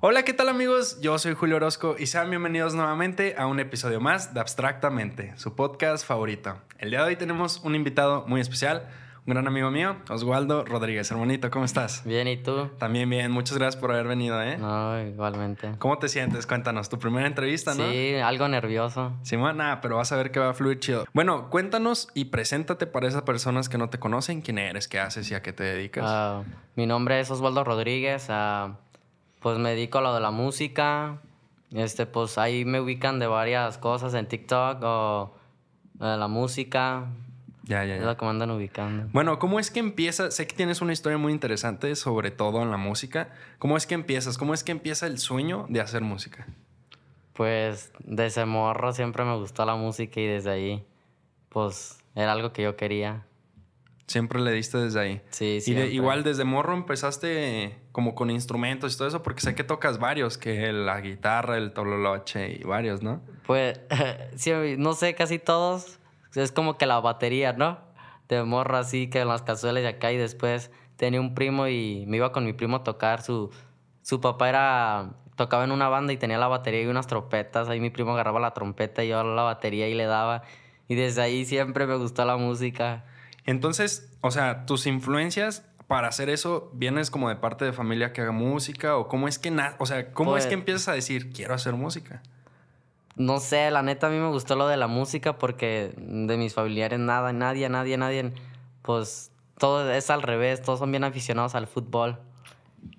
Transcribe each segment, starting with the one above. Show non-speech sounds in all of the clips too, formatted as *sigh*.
Hola, ¿qué tal amigos? Yo soy Julio Orozco y sean bienvenidos nuevamente a un episodio más de Abstractamente, su podcast favorito. El día de hoy tenemos un invitado muy especial, un gran amigo mío, Oswaldo Rodríguez. Hermanito, ¿cómo estás? Bien, ¿y tú? También bien, muchas gracias por haber venido, ¿eh? No, igualmente. ¿Cómo te sientes? Cuéntanos, tu primera entrevista, ¿no? Sí, algo nervioso. Simón, nada, pero vas a ver que va a fluir chido. Bueno, cuéntanos y preséntate para esas personas que no te conocen, quién eres, qué haces y a qué te dedicas. Ah, mi nombre es Oswaldo Rodríguez. ah, pues me dedico a lo de la música. Este, pues ahí me ubican de varias cosas en TikTok o eh, la música. ya, ya, Es ya. lo que me andan ubicando. Bueno, ¿cómo es que empieza? Sé que tienes una historia muy interesante, sobre todo en la música. ¿Cómo es que empiezas? ¿Cómo es que empieza el sueño de hacer música? Pues desde morro siempre me gustó la música y desde ahí, pues era algo que yo quería. Siempre le diste desde ahí. Sí, Y de- siempre. igual desde morro empezaste como con instrumentos y todo eso, porque sé que tocas varios, que la guitarra, el tololoche y varios, ¿no? Pues, *laughs* sí, no sé, casi todos. Es como que la batería, ¿no? De morro así, que en las cazuelas de acá y después tenía un primo y me iba con mi primo a tocar. Su, su papá era, tocaba en una banda y tenía la batería y unas trompetas. Ahí mi primo agarraba la trompeta y yo la batería y le daba. Y desde ahí siempre me gustó la música. Entonces, o sea, tus influencias para hacer eso, ¿vienes como de parte de familia que haga música? ¿O cómo es que, o sea, cómo es Pues- que empiezas a decir, quiero hacer música? No sé, la neta a mí me gustó lo de la música porque de mis familiares nada, nadie, nadie, nadie, pues todo es al revés, todos son bien aficionados al fútbol.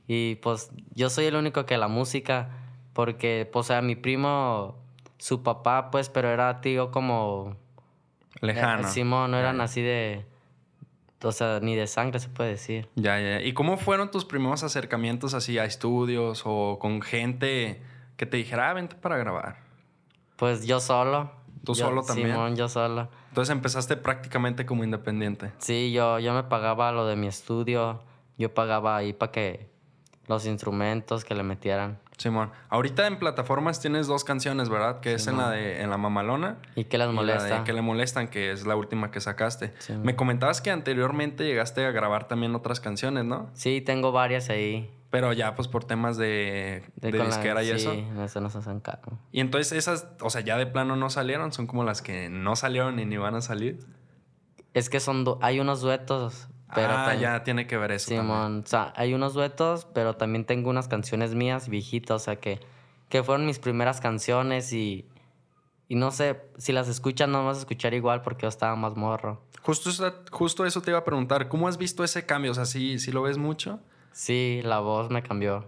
Y pues yo soy el único que la música, porque pues o sea, mi primo, su papá pues, pero era tío como... Lejano. eh, Simón, no eran así de... O sea, ni de sangre se puede decir. Ya, ya. ¿Y cómo fueron tus primeros acercamientos así a estudios o con gente que te dijera, ah, vente para grabar? Pues yo solo. ¿Tú Yo- solo también? Simón, yo solo. Entonces empezaste prácticamente como independiente. Sí, yo, yo me pagaba lo de mi estudio. Yo pagaba ahí para que los instrumentos que le metieran. Simón. Ahorita en plataformas tienes dos canciones, ¿verdad? Que es en la de en la mamalona. ¿Y qué les y la molesta? de que le molestan, que es la última que sacaste. Sí. Me comentabas que anteriormente llegaste a grabar también otras canciones, ¿no? Sí, tengo varias ahí. Pero ya pues por temas de, de, la- disquera y sí, eso. eso no se hacen caro. Y entonces esas, o sea, ya de plano no salieron, son como las que no salieron y ni van a salir. Es que son hay unos duetos, pero ah, ya tiene que ver eso. Simón, o sea, hay unos duetos, pero también tengo unas canciones mías viejitas, o sea, que, que fueron mis primeras canciones y, y no sé, si las escuchan no vas a escuchar igual porque yo estaba más morro. Justo, eso- justo eso te iba a preguntar. ¿Cómo has visto ese cambio? O sea, ¿sí, sí lo ves mucho? Sí, la voz me cambió.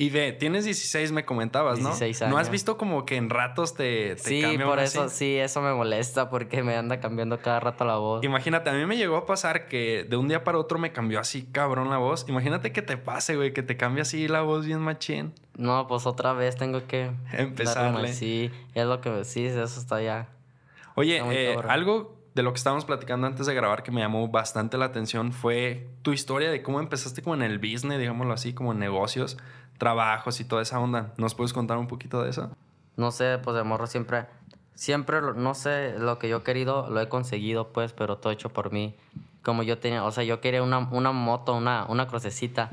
Y ve, tienes 16, me comentabas, ¿no? 16 ¿No has años. visto como que en ratos te, te Sí, por eso, así? sí, eso me molesta porque me anda cambiando cada rato la voz. Imagínate, a mí me llegó a pasar que de un día para otro me cambió así cabrón la voz. Imagínate que te pase, güey, que te cambie así la voz bien machín. No, pues otra vez tengo que Empezarle. Sí, es lo que sí, eso está ya. Oye, Está eh, algo de lo que estábamos platicando antes de grabar que me llamó bastante la atención fue tu historia de cómo empezaste como en el business, digámoslo así, como en negocios, trabajos y toda esa onda. ¿Nos puedes contar un poquito de eso? No sé, pues de morro siempre, siempre, no sé, lo que yo he querido lo he conseguido, pues, pero todo hecho por mí. Como yo tenía, o sea, yo quería una, una moto, una, una crucecita,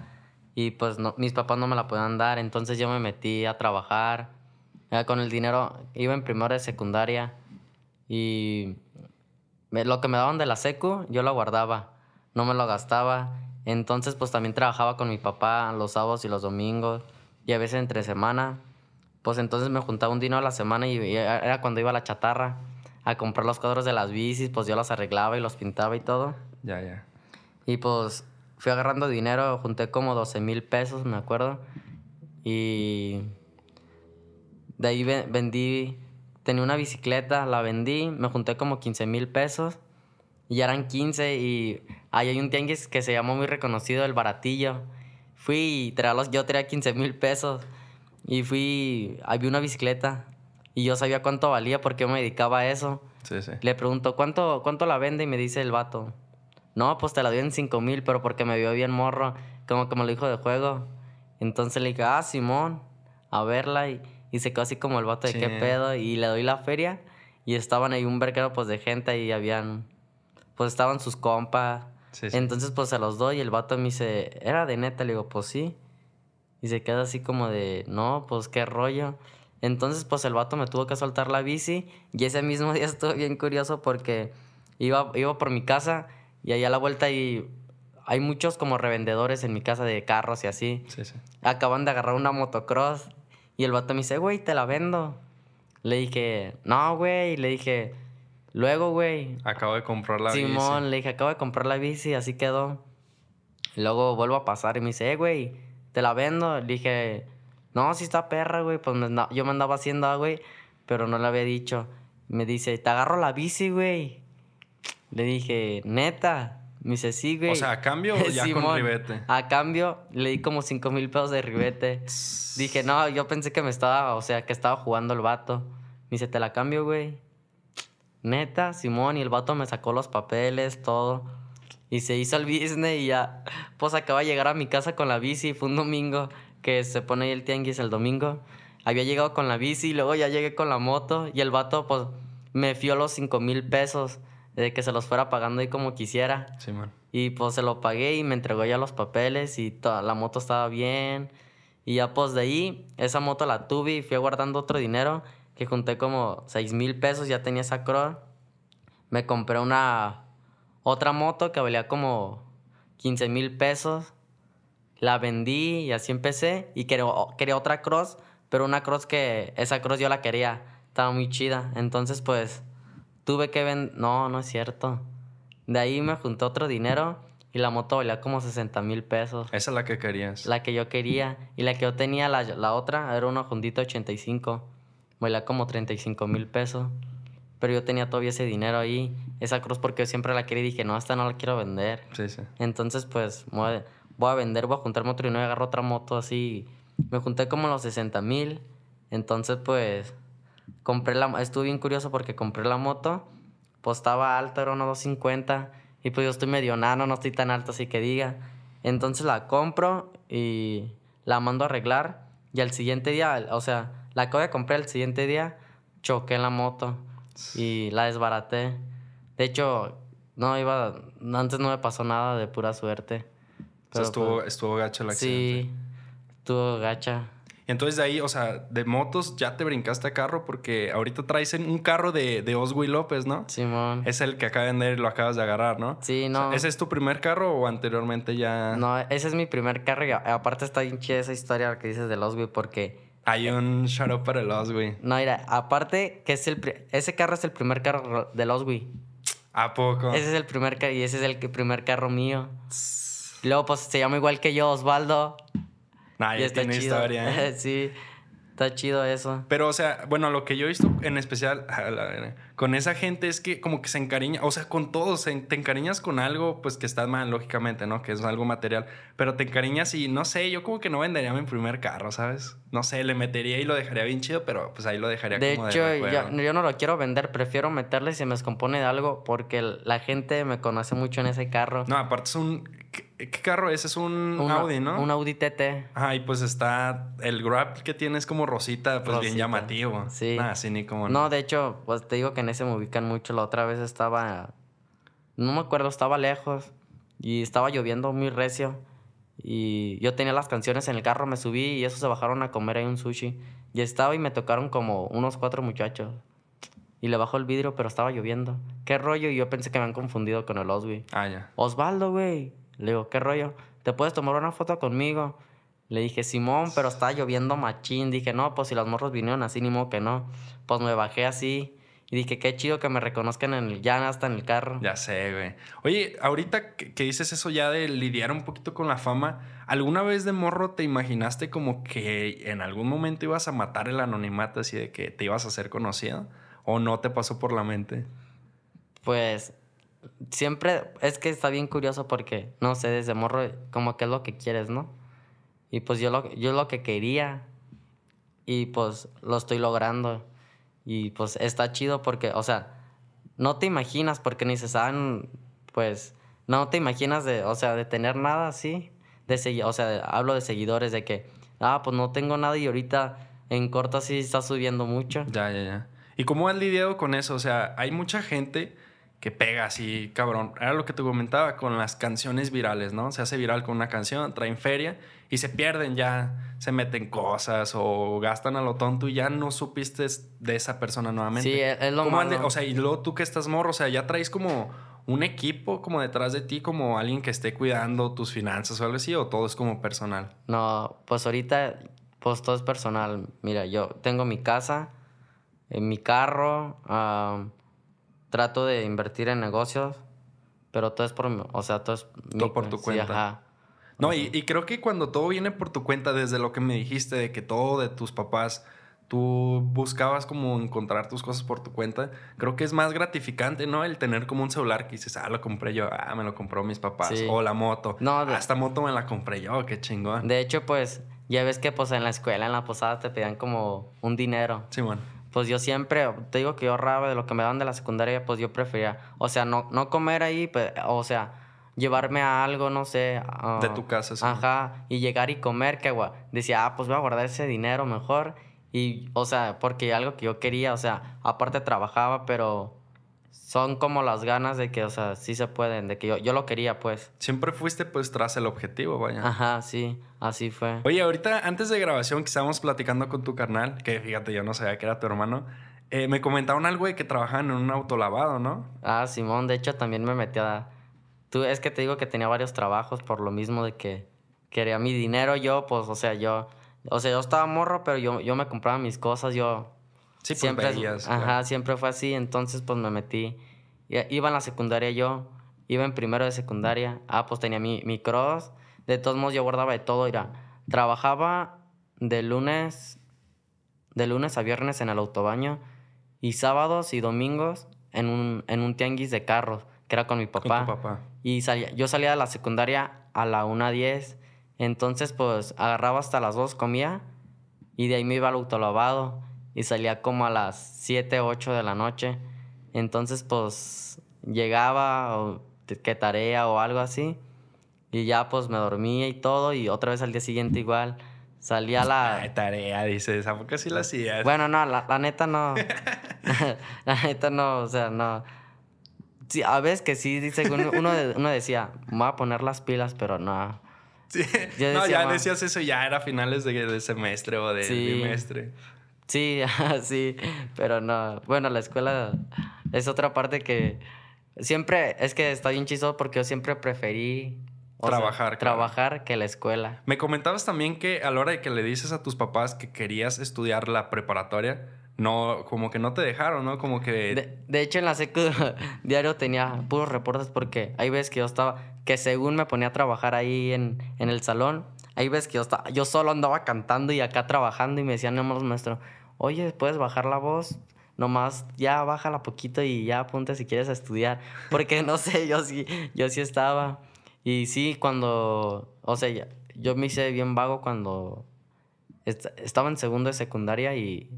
y pues no, mis papás no me la podían dar, entonces yo me metí a trabajar. Con el dinero, iba en primero de secundaria, y lo que me daban de la secu, yo lo guardaba, no me lo gastaba. Entonces, pues también trabajaba con mi papá los sábados y los domingos, y a veces entre semana. Pues entonces me juntaba un dinero a la semana y, era cuando iba a la chatarra a comprar los cuadros de las bicis, pues yo los arreglaba y los pintaba y todo. Ya, ya. Y pues fui agarrando dinero, junté como 12 mil pesos, me acuerdo. Y de ahí ve- vendí, tenía una bicicleta, la vendí, me junté como 15 mil pesos. Y ya eran 15 y ahí hay un tianguis que se llamó muy reconocido, el Baratillo. Fui y traía los, yo traía 15 mil pesos. Y fui, había una bicicleta. Y yo sabía cuánto valía porque yo me dedicaba a eso. Sí, sí. Le pregunto, ¿cuánto, ¿cuánto la vende? Y me dice el vato, no, pues te la doy en 5 mil, pero porque me vio bien morro, como que me lo dijo de juego. Entonces le dije, ah, Simón, a verla. Y, y se quedó así como el vato de Sí. qué pedo. Y le doy la feria. Y estaban ahí un verguero pues de gente y habían, pues estaban sus compas. Sí, sí. Entonces pues se los doy y el vato me dice, ¿era de neta? Le digo, pues sí. Y se queda así como de, no, pues qué rollo. Entonces, pues el vato me tuvo que soltar la bici. Y ese mismo *laughs* día estuvo bien curioso porque iba, iba por mi casa y allá a la vuelta y hay muchos como revendedores en mi casa de carros y así. Sí, sí. Acaban de agarrar una motocross y el vato me dice, güey, te la vendo. Le dije, no, güey. Le dije, luego, güey. Acabo de comprar la Simón, bici. le dije, acabo de comprar la bici, así quedó. Luego vuelvo a pasar y me dice, eh, güey, te la vendo. Le dije, no, si está perra, güey. Pues me yo me andaba haciendo, ah, güey, pero no le había dicho. Me dice, te agarro la bici, güey. Le dije, neta. Me dice, sí, güey. O sea, ¿a cambio o *laughs* ya con Simón. ribete? A cambio, le di como cinco mil pesos de ribete. Dije, no, yo pensé que me estaba, o sea, que estaba jugando el vato. Me dice, te la cambio, güey. Neta, Simón, y el vato me sacó los papeles, todo. Y se hizo el business y ya. Pues acaba de llegar a mi casa con la bici. Fue un domingo que se pone ahí el tianguis el domingo. Había llegado con la bici, luego ya llegué con la moto. Y el vato, pues, me fió los cinco mil pesos de que se los fuera pagando ahí como quisiera. Simón. Y pues se lo pagué y me entregó ya los papeles y toda la moto estaba bien. Y ya pues de ahí, esa moto la tuve y fui guardando otro dinero que junté como 6 mil pesos, ya tenía esa cross. Me compré una otra moto que valía como 15 mil pesos. La vendí y así empecé. Y quería, quería otra cross, pero una cross que esa cross yo la quería. Estaba muy chida. Entonces pues tuve que vender... No, no es cierto. De ahí me junté otro dinero y la moto valía como 60 mil pesos. Esa es la que querías. La que yo quería. Y la que yo tenía, la, la otra, era una Hondita 85. Valía como 35 mil pesos. Pero yo tenía todavía ese dinero ahí. Esa cruz porque yo siempre la quería y dije, no, esta no la quiero vender. Sí, sí. Entonces, pues, voy a, voy a vender, voy a juntarme otro dinero y agarro otra moto así. Me junté como los 60 mil. Entonces, pues, compré la... Estuve bien curioso porque compré la moto. Pues estaba alta, era una 250. Y pues yo estoy medio nano, no estoy tan alto, así que diga. Entonces la compro y la mando a arreglar. Y al siguiente día, o sea, la acabo de comprar el siguiente día, choqué la moto y la desbaraté. De hecho, no iba, antes no me pasó nada de pura suerte. O sea, Pero, estuvo, pues, estuvo gacho el accidente. sí, estuvo gacha. Y entonces de ahí, o sea, de motos ya te brincaste a carro porque ahorita traes un carro de, de Oswey López, ¿no? Simón. Es el que acaba de vender y lo acabas de agarrar, ¿no? Sí, O sea, no. ¿Ese es tu primer carro o anteriormente ya No, ese es mi primer carro y aparte está bien chida esa historia que dices de los güey porque hay un shout out para el Oswey? no, mira, aparte que es el ese carro es el primer carro de los güey. ¿A poco? Ese es el primer carro y ese es el primer carro mío. Luego pues se llama igual que yo, Osvaldo. Nah, y ya está tiene chido. historia, ¿eh? *laughs* sí. Está chido eso. Pero, o sea, bueno, lo que yo he visto en especial *laughs* con esa gente es que como que se encariña, o sea, con todos, te encariñas con algo, pues que está mal, lógicamente, ¿no? Que es algo material, pero te encariñas y no sé, yo como que no vendería mi primer carro, ¿sabes? No sé, le metería y lo dejaría bien chido, pero pues ahí lo dejaría De como hecho, de yo, recuerdo. yo no lo quiero vender, prefiero meterle si me descompone de algo porque la gente me conoce mucho en ese carro. No, aparte es un... ¿Qué, qué carro es? Es un Audi, ¿no? Un Audi TT. Ajá, y pues está... El grab que tiene es como rosita, pues bien llamativo. Sí. Ni como... No, de hecho, pues te digo que en ese me ubican mucho. La otra vez estaba. No me acuerdo, estaba lejos. Y estaba lloviendo muy recio. Y yo tenía las canciones en el carro, me subí y esos se bajaron a comer ahí un sushi. Y estaba y me tocaron como unos cuatro muchachos. Y le bajó el vidrio, pero estaba lloviendo. ¿Qué rollo? Y yo pensé que me han confundido con el Osby. Ah, ya. Osvaldo, güey. Le digo, ¿qué rollo? ¿Te puedes tomar una foto conmigo? Le dije, Simón, pero estaba lloviendo machín. Dije, no, pues si los morros vinieron así, ni modo que no. Pues me bajé así. Y dije, qué chido que me reconozcan en el, ya hasta en el carro. Ya sé, güey. Oye, ahorita que, que dices eso ya de lidiar un poquito con la fama, ¿alguna vez de morro te imaginaste como que en algún momento ibas a matar el anonimato así de que te ibas a hacer conocido? ¿O no te pasó por la mente? Pues siempre, es que está bien curioso porque, no sé, desde morro, como que es lo que quieres, ¿no? Y pues yo lo, yo lo que quería y pues lo estoy logrando. Y pues está chido porque, o sea, no te imaginas porque ni se saben, pues, no te imaginas de, o sea, de tener nada así. De o sea, hablo de seguidores, de que, ah, pues no tengo nada y ahorita en corto sí está subiendo mucho. Ya, ya, ya. ¿Y cómo has lidiado con eso? O sea, hay mucha gente que pega así, cabrón. Era lo que te comentaba con las canciones virales, ¿no? Se hace viral con una canción, traen feria y se pierden ya, se meten cosas o gastan a lo tonto y ya no supiste de esa persona nuevamente. Sí, es lo ¿Cómo malo. O sea, y luego tú que estás morro, o sea, ya traes como un equipo como detrás de ti, como alguien que esté cuidando tus finanzas o algo así, o todo es como personal. No, pues ahorita, pues todo es personal. Mira, yo tengo mi casa, eh, mi carro, trato de invertir en negocios, pero todo es por, mi- o sea, todo es mi Todo por tu sí, cuenta. ajá. No, y, y creo que cuando todo viene por tu cuenta, desde lo que me dijiste, de que todo de tus papás, tú buscabas como encontrar tus cosas por tu cuenta, creo que es más gratificante, ¿no? El tener como un celular que dices, ah, lo compré yo, ah, me lo compró mis papás, Sí. o la moto, No, de- ah, esta moto me la compré yo, qué chingón. De hecho, pues, ya ves que pues en la escuela, en la posada, te pedían como un dinero. Simón. Pues yo siempre, te digo que yo ahorraba de lo que me daban de la secundaria, pues yo prefería, o sea, no, no comer ahí, pe- o sea, llevarme a algo, no sé. De tu casa, sí. Ajá, y llegar y comer, que gua- decía, ah, pues voy a guardar ese dinero mejor. Y, o sea, porque algo que yo quería, o sea, aparte trabajaba, pero son como las ganas de que, o sea, sí se pueden, de que yo, yo lo quería, pues. Siempre fuiste pues tras el objetivo, vaya. Ajá, sí, así fue. Oye, ahorita antes de grabación que estábamos platicando con tu carnal, que fíjate, yo no sabía que era tu hermano, eh, me comentaron algo de que trabajaban en un autolavado, ¿no? Ah, Simón, de hecho también me metí a... Tú, es que te digo que tenía varios trabajos por lo mismo de que quería mi dinero yo, pues, o sea, yo... O sea, yo estaba morro, pero yo, yo me compraba mis cosas, yo... Sí, pues siempre, veías, Ajá, claro. siempre fue así, entonces pues me metí. Iba en la secundaria yo, iba en primero de secundaria. Ah, pues tenía mi, mi cross. De todos modos yo guardaba de todo, mira. Trabajaba de lunes... De lunes a viernes en el autobaño y sábados y domingos en un, en un tianguis de carros, que era con mi Con papá. tu papá. Y salía, yo salía de la secundaria a la 1.10. Entonces, pues, agarraba hasta las 2, comía. Y de ahí me iba al autolavado. Y salía como a las 7, 8 de la noche. Entonces, pues, llegaba, o que tarea o algo así. Y ya, pues, me dormía y todo. Y otra vez al día siguiente igual. Salía la... Ay, tarea, dices. ¿A poco sí la hacías? Bueno, no, la, la neta no. *laughs* la neta no, o sea, no. Sí, a veces que sí, dice, uno, uno, de- uno decía, me voy a poner las pilas, pero no. Sí. Yo no, decía, ya decías eso, ya era finales de, de semestre o de Sí. bimestre. Sí, *laughs* sí, pero no. Bueno, la escuela es otra parte que siempre, es que está bien chistoso porque yo siempre preferí sea, Trabajar, claro. trabajar que la escuela. Me comentabas también que a la hora de que le dices a tus papás que querías estudiar la preparatoria, no, como que no te dejaron, ¿no? Como que... De, de hecho, en la secu *laughs* diario tenía puros reportes porque hay veces que yo estaba, que según me ponía a trabajar ahí en, en el salón, hay veces que yo estaba, yo solo andaba cantando y acá trabajando y me decían nomás maestro, oye, ¿puedes bajar la voz? Nomás ya bájala poquito y ya apunta si quieres a estudiar. *laughs* Porque no sé, yo sí, yo sí estaba. Y sí, cuando, o sea, yo me hice bien vago cuando est- estaba en segundo de secundaria y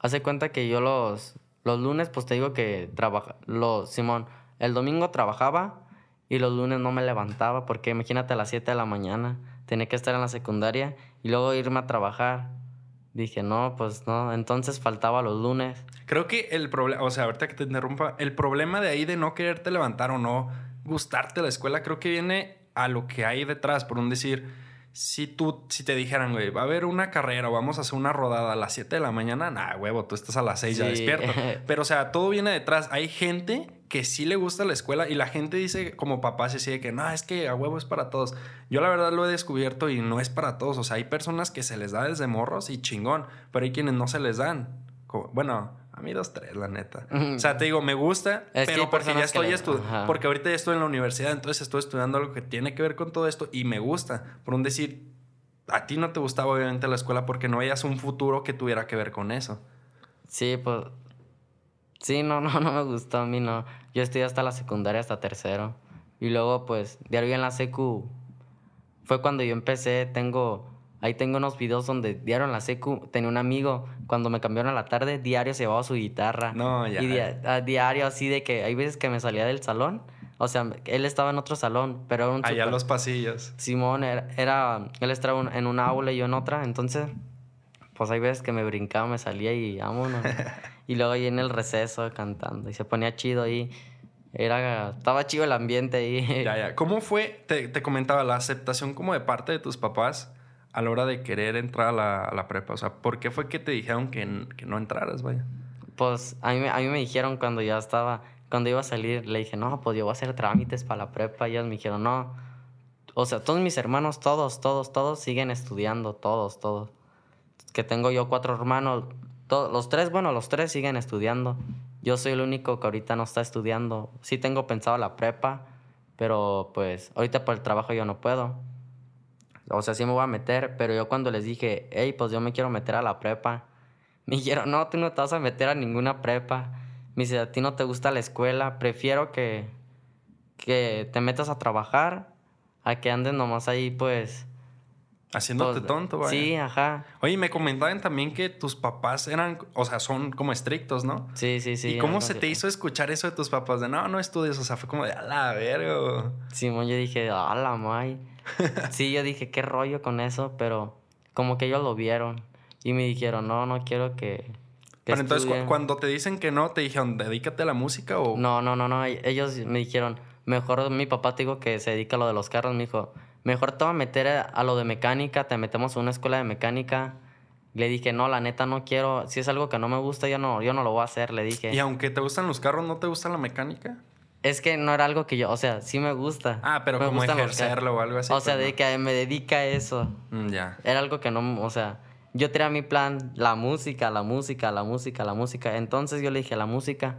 Hace cuenta que yo los, los lunes, pues te digo que trabaja, los, Simón, el domingo trabajaba y los lunes no me levantaba porque imagínate a las 7 de la mañana, tenía que estar en la secundaria y luego irme a trabajar. Dije, no, pues no, entonces faltaba los lunes. Creo que el problema, o sea, ahorita que te interrumpa, el problema de ahí de no quererte levantar o no gustarte la escuela, creo que viene a lo que hay detrás, por un decir, si tú, si te dijeran, güey, va a haber una carrera o vamos a hacer una rodada a las 7 de la mañana, nah, huevo, tú estás a las 6 ya despierto. *laughs* Pero, o sea, todo viene detrás. Hay gente que sí le gusta la escuela y la gente dice, como papá, se sigue que no, es que a huevo es para todos. Yo la verdad lo he descubierto y no es para todos. O sea, hay personas que se les da desde morros y chingón, pero hay quienes no se les dan. Como- bueno, a mí dos, tres, la neta. O sea, te digo, me gusta, Es pero porque ya estoy estudiando. Porque ahorita ya estoy en la universidad, entonces estoy estudiando algo que tiene que ver con todo esto y me gusta. Por un decir, a ti no te gustaba obviamente la escuela porque no veías un futuro que tuviera que ver con eso. Sí, pues, sí, no, *laughs* no, no me gustó a mí, no. Yo estudié hasta la secundaria, hasta tercero. Y luego, pues, diario en la secu, fue cuando yo empecé, tengo, ahí tengo unos videos donde diario en la secu, tenía un amigo, cuando me cambiaron a la tarde, diario se llevaba su guitarra. No, ya. Y a diario así de que hay veces que me salía del salón, o sea, él estaba en otro salón, pero era un Allá super- los pasillos. Simón era, era- él estaba en una aula y yo en otra, entonces, pues hay veces que me brincaba, me salía y vámonos. *laughs* y luego ahí en el receso cantando y se ponía chido ahí. Era, estaba chido el ambiente ahí. Ya, ya. ¿Cómo fue, te, te comentaba, la aceptación como de parte de tus papás a la hora de querer entrar a la, a la prepa? O sea, ¿por qué fue que te dijeron que, que no entraras, vaya? Pues a mí, me- a mí me dijeron cuando ya estaba, cuando iba a salir, le dije, no, pues yo voy a hacer trámites para la prepa. Y ellos me dijeron, no. O sea, todos mis hermanos, todos, todos, todos siguen estudiando, todos, todos. Que tengo yo cuatro hermanos, to- los tres, bueno, los tres siguen estudiando. Yo soy el único que ahorita no está estudiando. Sí tengo pensado la prepa, pero pues ahorita por el trabajo yo no puedo. O sea, sí me voy a meter, pero yo cuando les dije, hey, pues yo me quiero meter a la prepa, *laughs* me dijeron, no, tú no te vas a meter a ninguna prepa. Me dice, a ti no te gusta la escuela, prefiero que, que te metas a trabajar a que andes nomás ahí, pues... Haciéndote pues, tonto, vaya. Sí, ajá. Oye, me comentaban también que tus papás eran, o sea, son como estrictos, ¿no? Sí, sí, sí. ¿Y cómo se te hizo escuchar eso de tus papás? De no, no estudies, o sea, fue como de a la verga. Simón, yo dije, a la may. *laughs* sí, yo dije, qué rollo con eso, pero como que ellos lo vieron y me dijeron, no, no quiero que. que Pero entonces, cu- estudien". cuando te dicen que no, te dijeron, dedícate a la música o. No, no, no, no. e- Ellos me dijeron, mejor mi papá te digo que se dedica a lo de los carros. Me dijo, mejor te voy a meter a, lo de mecánica, te metemos a una escuela de mecánica. Le dije, no, la neta no quiero. Si es algo que no me gusta, yo no, yo no lo voy a hacer. Le dije, Y aunque te gustan los carros, ¿no te gusta la mecánica? es que no era algo que yo, o sea, sí me gusta. Ah, pero Me como ejercerlo o algo así. o sea, pues, de que me dedica a eso. Mm, Ya. Era algo que no, o sea, yo tenía mi plan, la música, la música, la música, la música. Entonces yo le dije, la música.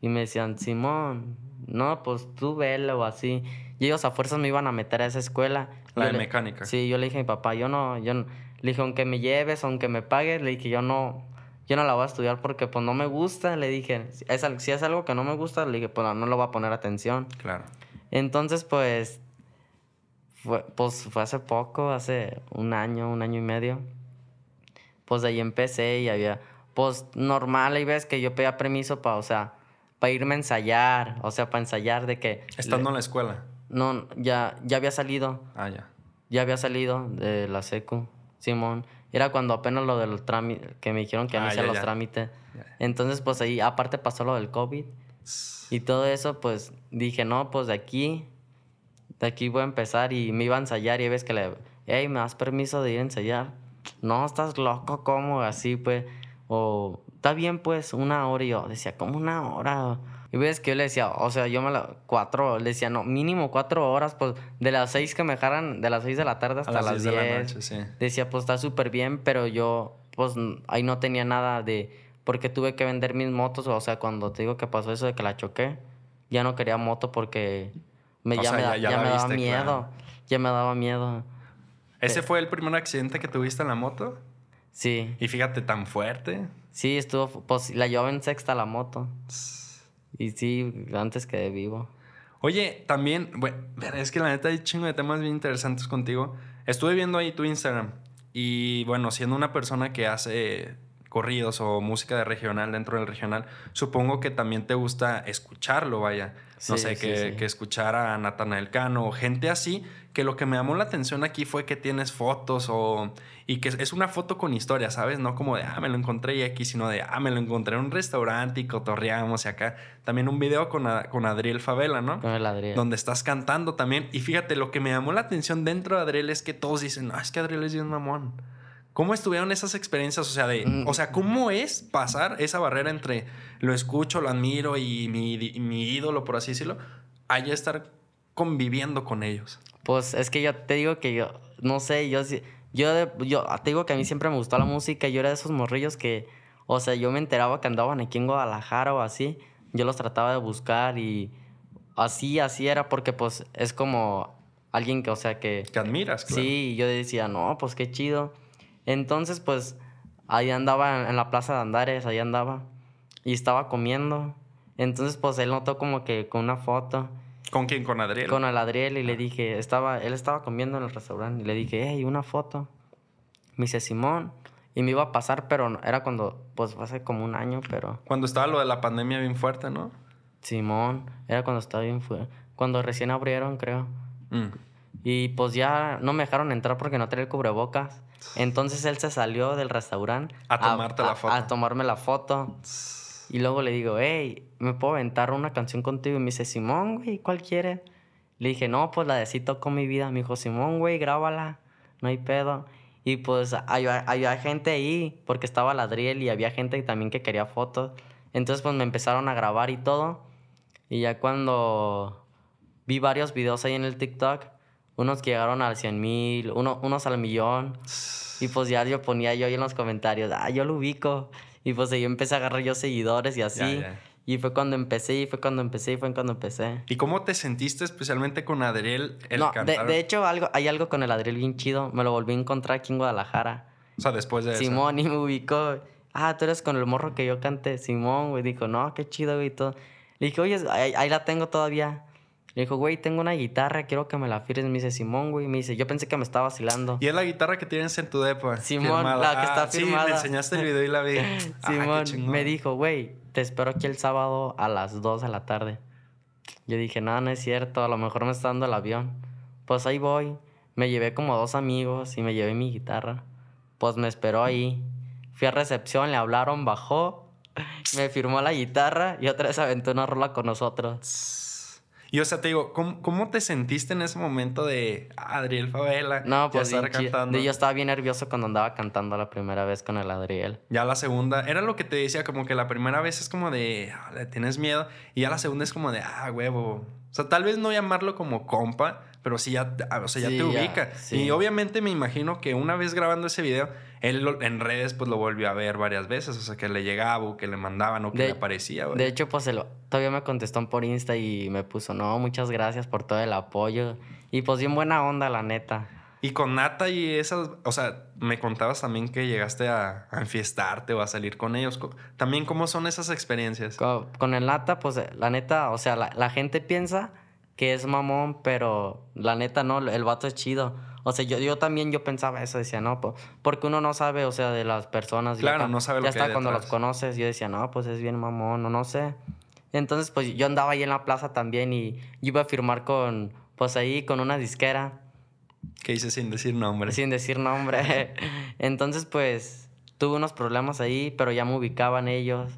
Y me decían, Simón, no, pues tú velo o así. Y ellos a fuerzas me iban a meter a esa escuela. La Yo de le- mecánica. Sí, yo le dije a mi papá, yo no, yo no. Le dije, aunque me lleves, aunque me pagues, le dije, yo no, yo no la voy a estudiar porque pues no me gusta. Le dije, si es, al- si es algo que no me gusta, le dije, pues no le voy a poner atención. Claro. Entonces, pues, fue, pues fue hace poco, hace un año, un año y medio. Pues de ahí empecé y había, pues normal, hay veces que yo pedía permiso para, o sea, para irme a ensayar, o sea, para ensayar de que... Estando en la escuela. No, ya, ya había salido, Ah, ya. ya había salido de la secu, Simón. Era cuando apenas lo del trámite, que me dijeron que Ah, ya, hicieron los trámites. Ya. Entonces, pues ahí, aparte pasó lo del COVID. Y todo eso, pues dije, no, pues de aquí, de aquí voy a empezar y me iba a ensayar y ves que le, hey, ¿me das permiso de ir a ensayar? No, estás loco, ¿cómo? Así, pues, o, está bien, pues, una hora y yo decía, ¿cómo una hora? Y ves que yo le decía, o sea, yo me la, cuatro, le decía, no, mínimo cuatro horas, pues, de las seis que me dejaran, de las seis de la tarde hasta a las las 10 de la diez. noche, sí. Decía, pues está súper bien, pero yo, pues ahí no tenía nada de. Porque tuve que vender mis motos. O sea, cuando te digo que pasó eso de que la choqué, ya no quería moto porque me, O ya, sea, me, da- ya- ya ya la me daba viste, miedo. claro. Ya me daba miedo. ¿Ese fue el primer accidente que tuviste en la moto? Sí, Y fíjate, tan fuerte. Sí, estuvo. Pues la llevaba en sexta la moto. Y sí, antes quedé vivo. Oye, también, bueno, es que la neta hay chingo de temas bien interesantes contigo. Estuve viendo ahí tu Instagram y bueno, siendo una persona que hace corridos o música de regional dentro del regional, supongo que también te gusta escucharlo, vaya. No Sí, sé, sí, que, sí. que escuchar a Natanael Cano o gente así, que lo que me llamó la atención aquí fue que tienes fotos o... Y que es una foto con historia, ¿sabes? No como de, ah, me lo encontré y aquí, sino de, ah, me lo encontré en un restaurante y cotorreamos y acá. También un video con, a- con Adriel Favela, ¿no? Con el Adriel. donde estás cantando también. Y fíjate, lo que me llamó la atención dentro de Adriel es que todos dicen, no, es que Adriel es bien mamón. ¿Cómo estuvieron esas experiencias? O sea, de, Mm. o sea, ¿cómo es pasar esa barrera entre lo escucho, lo admiro y mi, y mi ídolo, por así decirlo, a ya estar conviviendo con ellos? Pues es que yo te digo que yo, no sé, yo yo, yo te digo que a mí siempre me gustó la música. Yo era de esos morrillos que, o sea, yo me enteraba que andaban aquí en Guadalajara o así. Yo los trataba de buscar y así, así era porque pues es como alguien que, o sea, que... Que admiras, claro. Sí, y yo decía, no, pues qué chido. Entonces, pues, ahí andaba en, en la plaza de Andares, ahí andaba. Y estaba comiendo. Entonces, pues, él notó como que con una foto ¿Con quién? Con Adriel. con el Adriel y le dije, estaba, él estaba comiendo en el restaurante y le dije, hey, una foto. Me dice, Simón. Y me iba a pasar, pero era cuando, pues, hace como un año, pero... Cuando estaba lo de la pandemia bien fuerte, ¿no? Simón, era cuando estaba bien fue Cuando recién abrieron, creo. Mm. Y pues ya no me dejaron entrar porque no tenía el cubrebocas. Entonces él se salió del restaurante. A tomarte la foto. A, tomarme la foto. Y luego le digo, hey, ¿me puedo aventar una canción contigo? Y me dice, Simón, güey, ¿cuál quiere? Le dije, no, pues la de Sí con mi vida. Me dijo, Simón, güey, grábala, no hay pedo. Y pues había, había gente ahí, porque estaba Ladriel y había gente también que quería fotos. Entonces pues me empezaron a grabar y todo. Y ya cuando vi varios videos ahí en el TikTok, unos que llegaron al 100 mil, uno, unos al millón. *sighs* Y pues ya yo ponía yo ahí en los comentarios, ah, yo lo ubico. Y pues ahí empecé a agarrar yo seguidores y así. Y fue cuando empecé, y fue cuando empecé, y fue cuando empecé. ¿Y cómo te sentiste especialmente con Adriel el no, de, hecho, algo, hay algo con el Adriel bien chido. Me lo volví a encontrar aquí en Guadalajara. O sea, después de Simón, y me ubicó. Ah, tú eres con el morro que yo canté. Simón, güey. Dijo, no, qué chido, güey, y todo. Le dije, oye, ahí, la tengo todavía. Le dijo, güey, tengo una guitarra, quiero que me la firmes. Me dice, Simón, güey. Me dice, yo pensé que me estaba vacilando. ¿Y es la guitarra que tienes en tu depa? Simón, la que está ah, firmada. Sí, me enseñaste el video y la vi. *laughs* Ah, Simón, me dijo, güey, te espero aquí el sábado a las 2 de la tarde. Yo dije, no, no es cierto, a lo mejor me está dando el avión. Pues ahí voy. Me llevé como dos amigos y me llevé mi guitarra. Pues me esperó ahí. Fui a recepción, le hablaron, bajó, *laughs* me firmó la guitarra y otra vez aventó una rola con nosotros. Y o sea, te digo, ¿cómo, te sentiste en ese momento de Adriel Favela? No, pues estar cantando? Yo estaba bien nervioso cuando andaba cantando la primera vez con el Adriel. Ya la segunda, era lo que te decía, como que la primera vez es como de, ah, le tienes miedo, y ya la segunda es como de, ah, huevo. O sea, tal vez no llamarlo como compa, pero sí ya, o sea, ya te ubica. Y obviamente me imagino que una vez grabando ese video, él en redes pues lo volvió a ver varias veces, o sea, que le llegaba o que le mandaban o que le aparecía. De hecho, pues él todavía me contestó por Insta y me puso, no, muchas gracias por todo el apoyo. Y pues bien buena onda, la neta. Y con Nata y esas, o sea, me contabas también que llegaste a, enfiestarte o a salir con ellos. También, ¿cómo son esas experiencias? Con, el Nata, pues la neta, o sea, la, la gente piensa que es mamón, pero la neta no, el vato es chido. O sea, yo, yo también yo pensaba eso, decía, no, pues, porque uno no sabe, o sea, de las personas. Claro, no sabe lo ya que está cuando los conoces, yo decía, no, pues es bien mamón, o no sé. Entonces, pues yo andaba ahí en la plaza también y iba a firmar con, pues ahí, con una disquera. ¿Qué hice sin decir nombre? Sin decir nombre. *laughs* Entonces, pues, tuve unos problemas ahí, pero ya me ubicaban ellos.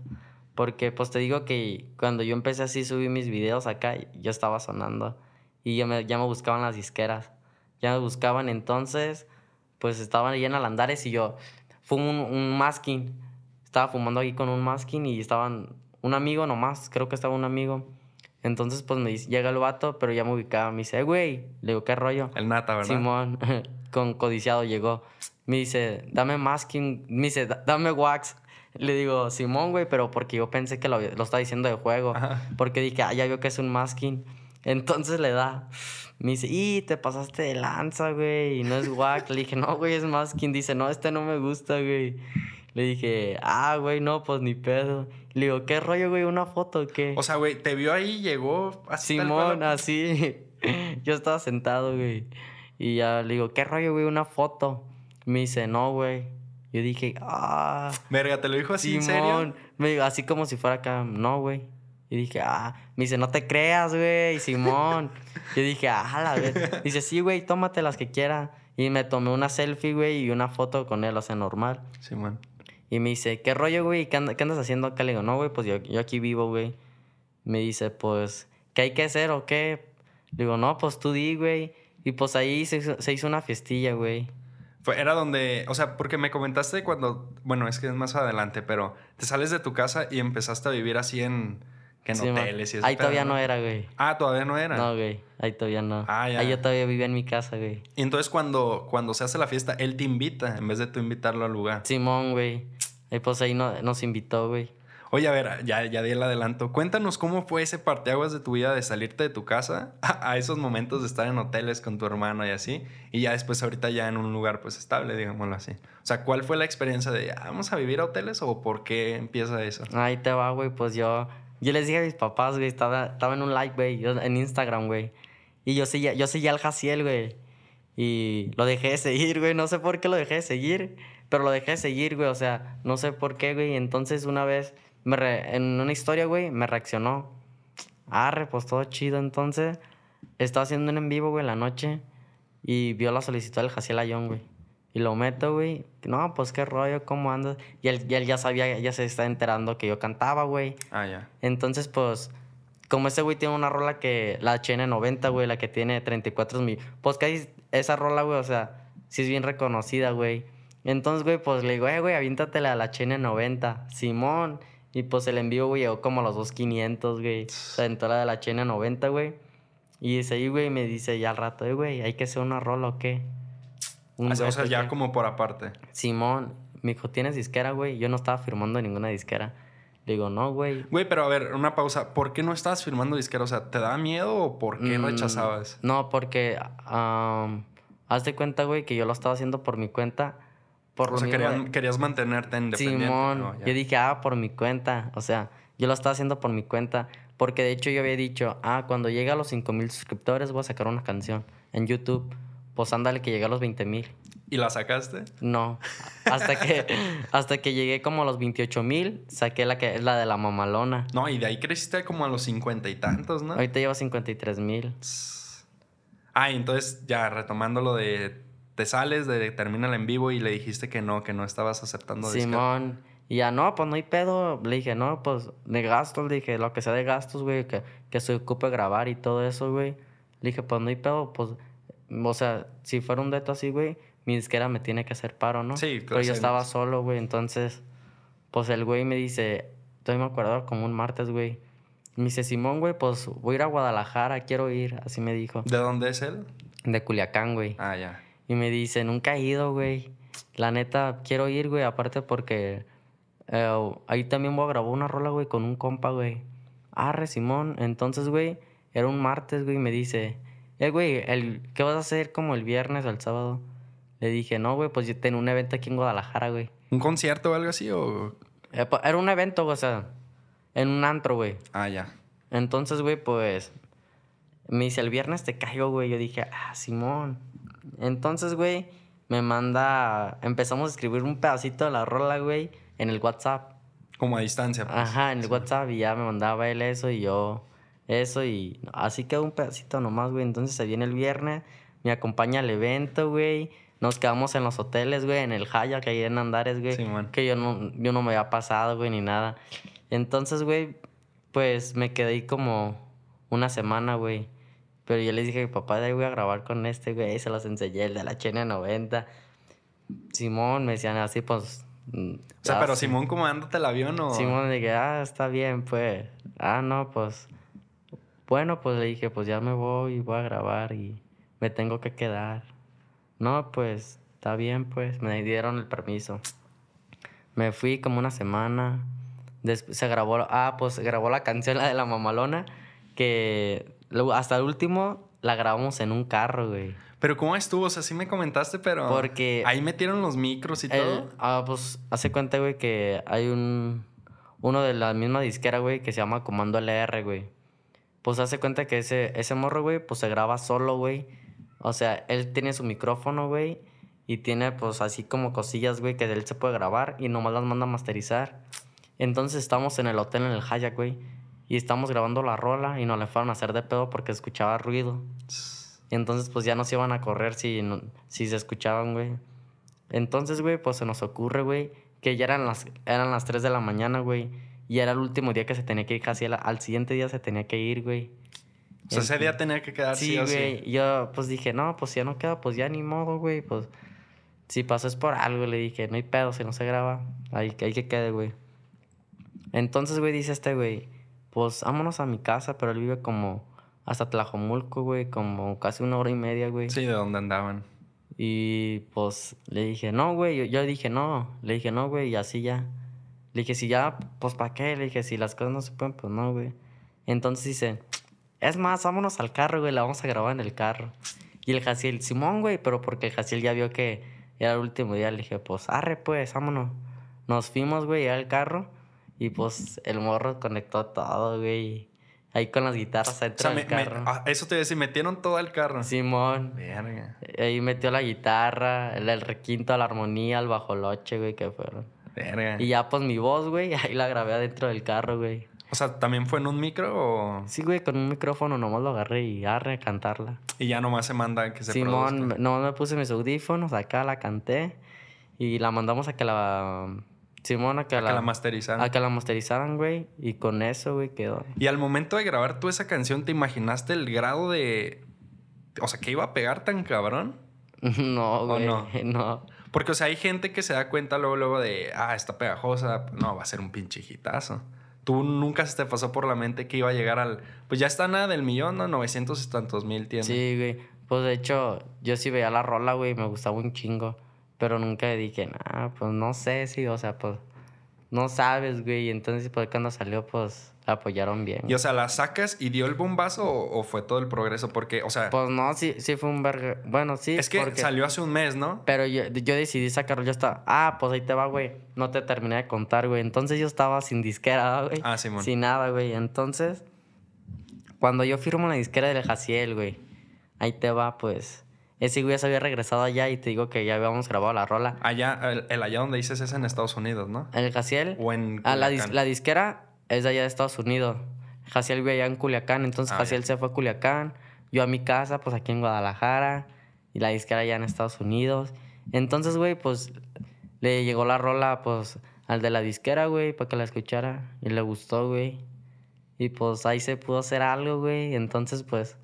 Porque, pues, te digo que cuando yo empecé así, subí mis videos acá, yo estaba sonando. Y ya me, ya me buscaban las disqueras ya me buscaban entonces, pues estaban ahí en Alandares y yo fue un, un masking. Estaba fumando ahí con un masking y estaban un amigo nomás, creo que estaba un amigo. Entonces, pues me dice, llega el vato, pero ya me ubicaba. Me dice, eh, güey. Le digo, ¿qué rollo? El nata, ¿verdad? Simón, *laughs* con codiciado llegó. Me dice, dame masking. Me dice, dame wax. Le digo, Simón, güey, pero porque yo pensé que lo, lo estaba diciendo de juego. Porque dije, ah, ya vio que es un masking. Entonces le da. Me dice, y te pasaste de lanza, güey, y no es guac. Le dije, no, güey, es más quien dice, no, este no me gusta, güey. Le dije, ah, güey, no, pues ni pedo. Le digo, ¿qué rollo, güey? ¿Una foto o qué? O sea, güey, te vio ahí, llegó así. Simón, así. *laughs* Yo estaba sentado, güey. Y ya le digo, ¿qué rollo, güey? ¿Una foto? Me dice, no, güey. Yo dije, ah. Verga, ¿te lo dijo así, en serio? Me dijo, así como si fuera acá, no, güey. Y dije, ah, me dice, no te creas, güey, Simón. *laughs* Yo dije, ah, la vez. Dice, sí, güey, tómate las que quiera. Y me tomé una selfie, güey, y una foto con él, o sea, normal. Simón. Y me dice, ¿qué rollo, güey? ¿Qué, andas haciendo acá? Le digo, no, güey, pues yo, yo aquí vivo, güey. Me dice, pues, ¿qué hay que hacer o qué? Le digo, no, pues tú di, güey. Y pues ahí se, se hizo una fiestilla, güey. Fue, era donde, o sea, porque me comentaste cuando, bueno, es que es más adelante, pero te sales de tu casa y empezaste a vivir así en en hoteles y eso. Ahí todavía ¿no? era, güey. Ah, todavía no era. No, güey. Ahí todavía no. Ah, ya. Ahí yo todavía vivía en mi casa, güey. Y entonces cuando, cuando se hace la fiesta, él te invita en vez de tú invitarlo al lugar. Simón, güey. Y pues ahí no, nos invitó, güey. Oye, a ver, ya, ya di el adelanto. Cuéntanos cómo fue ese parteaguas de tu vida de salirte de tu casa *laughs* a, esos momentos de estar en hoteles con tu hermano y así. Y ya después ahorita ya en un lugar pues estable, digámoslo así. O sea, ¿cuál fue la experiencia de, ah, vamos a vivir a hoteles o por qué empieza eso? Ahí te va, güey. Pues yo yo les dije a mis papás, güey, estaba, estaba en un live, güey, en Instagram, güey. Y yo seguía, yo seguía al Jaciel, güey. Y lo dejé de seguir, güey. No sé por qué lo dejé de seguir, pero lo dejé de seguir, güey. O sea, no sé por qué, güey. Entonces, una vez, me en una historia, güey, me reaccionó. Arre, pues todo chido. Entonces, estaba haciendo un en vivo, güey, en la noche. Y vio la solicitud del Jaciel Ayón, güey. Y lo meto, güey. No, pues qué rollo, ¿cómo andas? Y él, y él ya sabía, ya se está enterando que yo cantaba, güey. Ah, ya. Entonces, pues, como ese güey tiene una rola que, la HN90, güey, la que tiene 34 mil. Pues que esa rola, güey, o sea, sí es bien reconocida, güey. Entonces, güey, pues le digo, eh, güey, avíntatela a la HN90. Simón. Y pues el envío, güey, llegó como a los 2500, güey. En toda la de la HN90, güey. Y dice ahí, güey, me dice ya al rato, eh, güey, hay que hacer una rola o qué. Un O sea, o sea, dueto, ya como por aparte. Simón, me dijo, ¿tienes disquera, güey? Yo no estaba firmando ninguna disquera. Le digo, no, güey. Güey, pero a ver, una pausa. ¿Por qué no estabas firmando disquera? O sea, ¿te daba miedo o por qué Mm, rechazabas? No, porque am, haz de cuenta, güey, que yo lo estaba haciendo por mi cuenta. Por O lo sea, de- querías mantenerte independiente. Simón, yo dije, ah, por mi cuenta. O sea, yo lo estaba haciendo por mi cuenta. Porque de hecho yo había dicho, ah, cuando llegue a los 5 mil suscriptores voy a sacar una canción en YouTube. Pues ándale que llegué a los 20 mil. ¿Y la sacaste? No. Hasta que, *laughs* hasta que llegué como a los 28 mil, saqué la que es la de la mamalona. No, y de ahí creciste como a los cincuenta y tantos, ¿no? Ahorita llevo 53 mil. Ah, y entonces ya retomando lo de te sales, de termina el en vivo y le dijiste que no, que no estabas aceptando. Simón. Y ya, no, pues no hay pedo. Le dije, no, pues de gastos, le dije, lo que sea de gastos, güey, que, que se ocupe grabar y todo eso, güey. Le dije, pues no hay pedo, pues, o sea, si fuera un deto así, güey, mi disquera me tiene que hacer paro, ¿no? Sí, Pero claro, yo sí. estaba solo, güey, entonces, pues el güey me dice, todavía me acuerdo como un martes, güey. Me dice, Simón, güey, pues voy a ir a Guadalajara, quiero ir, así me dijo. ¿De dónde es él? De Culiacán, güey. Ah, ya. Y me dice, nunca he ido, güey. La neta, quiero ir, güey. Aparte porque eh, ahí también voy a grabar una rola, güey, con un compa, güey. Arre, Simón. Entonces, güey, era un martes, güey. y Me dice, eh, güey, el, ¿qué vas a hacer como el viernes o el sábado? Le dije, no, güey, pues yo tengo un evento aquí en Guadalajara, güey. ¿Un concierto o algo así o...? Eh, Era un evento, o sea, en un antro, güey. Ah, ya. Entonces, güey, pues me dice, el viernes te caigo, güey. Yo dije, ah, Simón. Entonces, güey, me manda, empezamos a escribir un pedacito de la rola, güey, en el WhatsApp. Como a distancia, pues. Ajá, en el WhatsApp y ya me mandaba él eso y yo eso y así quedó un pedacito nomás, güey. Entonces se viene el viernes, me acompaña al evento, güey. Nos quedamos en los hoteles, güey, en el Haya, que hay en Andares, güey. Simón. que yo no, yo no me había pasado, güey, ni nada. Entonces, güey, pues me quedé ahí como una semana, güey. Pero yo les dije papá, de ahí voy a grabar con este, güey. Se los enseñé, el de la HN90. Simón, me decían así, pues... mm, O sea, ah, pero sí. Simón, ¿cómo ándate el avión o...? Simón, dije, ah, está bien, pues. Ah, no, pues. Bueno, pues le dije, pues ya me voy y voy a grabar y me tengo que quedar. No, pues, está bien, pues. Me dieron el permiso. Me fui como una semana. Después se grabó, ah, pues se grabó la canción, la de la mamalona, que hasta el último la grabamos en un carro, güey. Pero ¿cómo estuvo? O sea, sí me comentaste, pero... Porque- Ahí metieron los micros y El- todo. ah, pues hace cuenta, güey, que hay un. Uno de la misma disquera, güey, que se llama Comando LR, güey. Pues hace cuenta que ese, ese morro, güey, pues se graba solo, güey. O sea, él tiene su micrófono, güey. Y tiene, pues, así como cosillas, güey, que él se puede grabar y nomás las manda a masterizar. Entonces estamos en el hotel en el Hayak, güey. Y estamos grabando la rola y nos le fueron a hacer de pedo porque escuchaba ruido. Y entonces, pues ya nos iban a correr si, no- si se escuchaban, güey. Entonces, güey, pues se nos ocurre, güey, que ya eran las, eran las 3 de la mañana, güey. Y era el último día que se tenía que ir casi al, al siguiente día se tenía que ir, güey. O sea, ese día tenía que quedar sí, Sí, o sí. güey. Yo, pues dije, no, pues ya no queda, pues ya ni modo, güey. Pues si pasó es por algo, le dije, no hay pedo, si no se graba, ahí, ahí que quede, güey. Entonces, güey, dice este, güey, pues vámonos a mi casa, pero él vive como hasta Tlajomulco, güey, como casi una hora y media, güey. Sí, de dónde andaban. Y pues le dije, no, güey. Yo, yo dije, no. Le dije, no, güey, y así ya. Le dije, si ya, pues ¿para qué? Le dije, si las cosas no se pueden, pues no, güey. Entonces dice, es más, vámonos al carro, güey, la vamos a grabar en el carro. Y el Jaciel, Simón, güey, pero porque el Jaciel ya vio que era el último día, le dije, pues arre, pues, vámonos. Nos fuimos, güey, al carro. Y pues el morro conectó todo, güey. Ahí con las guitarras O adentro sea, me- del me- carro. ah, eso te iba a decir, metieron todo al carro. Simón. Verga. Ahí metió la guitarra, el, el requinto, la armonía, el bajoloche, güey, que fueron. Verga. Y ya, pues, mi voz, güey, *laughs* ahí la grabé adentro del carro, güey. O sea, ¿también fue en un micro o...? Sí, güey, con un micrófono nomás lo agarré y arre a cantarla. Y ya nomás se manda que se Simón, produzca. nomás me puse mis audífonos, acá la canté y la mandamos a que la... Simón, a que, Que la, la masterizaron. a que la masterizaran, güey. Y con eso, güey, quedó. Y al momento de grabar tú esa canción, ¿te imaginaste el grado de... O sea, que iba a pegar tan cabrón? *laughs* no, güey. no? *laughs* no? Porque, o sea, hay gente que se da cuenta luego, luego de... Ah, está pegajosa. No, va a ser un pinche hitazo. Tú nunca se te pasó por la mente que iba a llegar al... Pues ya está nada del millón, ¿no? 900 y tantos mil tiene. Sí, güey. Pues de hecho, yo sí veía la rola, güey, me gustaba un chingo. Pero nunca dije, nah, pues no sé si, o sea, pues no sabes, güey. Entonces, pues cuando salió, pues la apoyaron bien. Y, o sea, ¿la sacas y dio el bombazo o, o fue todo el progreso? Porque, o sea... Pues no, sí, sí fue un verga. Bueno, sí. es que porque- salió hace un mes, ¿no? Pero yo, yo decidí sacarlo, yo estaba, ah, pues ahí te va, güey. No te terminé de contar, güey. Entonces yo estaba sin disquera, güey. Ah, Simón. Sin nada, güey. Entonces, cuando yo firmo la disquera del Jaciel, güey, ahí te va, pues. Ese güey ya se había regresado allá y te digo que ya habíamos grabado la rola. Allá, el, el allá donde dices es en Estados Unidos, ¿no? El Jaciel, O en ah, la, dis- Culiacán. la disquera es de allá de Estados Unidos. Jaciel vive allá en Culiacán, entonces Ah, Jaciel se fue a Culiacán, yo a mi casa, pues aquí en Guadalajara, y la disquera allá en Estados Unidos. Entonces, güey, pues le llegó la rola, pues, al de la disquera, güey, para que la escuchara, y le gustó, güey. Y pues ahí se pudo hacer algo, güey. Entonces, pues,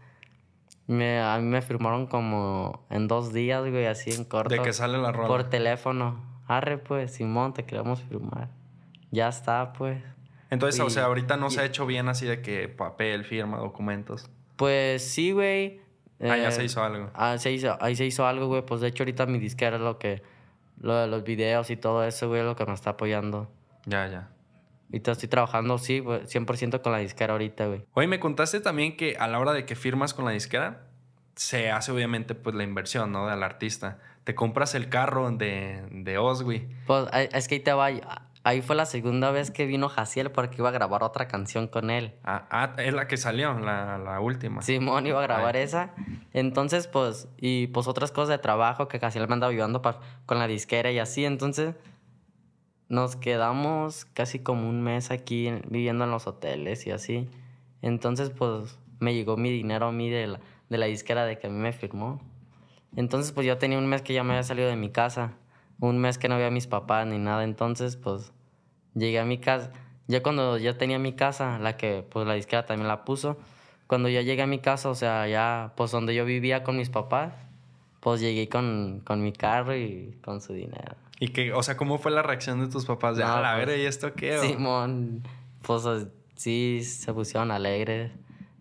me, a mí me firmaron como en dos días, güey, así en corto. De que sale la rola. Por teléfono. Arre, pues, Simón, te queremos firmar. Ya está, pues. Entonces, o Y- sea, ahorita no se y- ha hecho bien así de que papel, firma, documentos. Pues sí, güey. Ah, ya Eh, se hizo algo. Ah, se hizo, ahí se hizo algo, güey. Pues de hecho, ahorita mi disquera es lo que. Lo de los videos y todo eso, güey, es lo que me está apoyando. Ya, ya. Ahorita estoy trabajando, sí, güey, 100% con la disquera ahorita, güey. Oye, me contaste también que a la hora de que firmas con la disquera, se hace obviamente pues la inversión, ¿no? Del artista. Te compras el carro de, de güey. Pues ahí- es que ahí te va. Ahí fue la segunda vez que vino Jaciel porque iba a grabar otra canción con él. Ah, ah, es la que salió, la, la última. Simón iba a grabar Ay. esa. Entonces, pues, y pues otras cosas de trabajo que casi me andaba ayudando pa- con la disquera y así. Entonces, nos quedamos casi como un mes aquí en- viviendo en los hoteles y así. Entonces, pues, me llegó mi dinero a mí de la, de la disquera de que a mí me firmó. Entonces, pues, yo tenía un mes que ya me había salido de mi casa. Un mes que no había a mis papás ni nada. Entonces, pues, llegué a mi casa. Ya cuando ya tenía mi casa, la que pues la disquera también la puso, cuando ya llegué a mi casa, o sea, ya pues donde yo vivía con mis papás, pues llegué con, con mi carro y con su dinero. Y que, o sea, ¿cómo fue la reacción de tus papás? De, No, ah, la pues, verga, ¿y esto qué? Simón, pues o- sí, se pusieron alegres.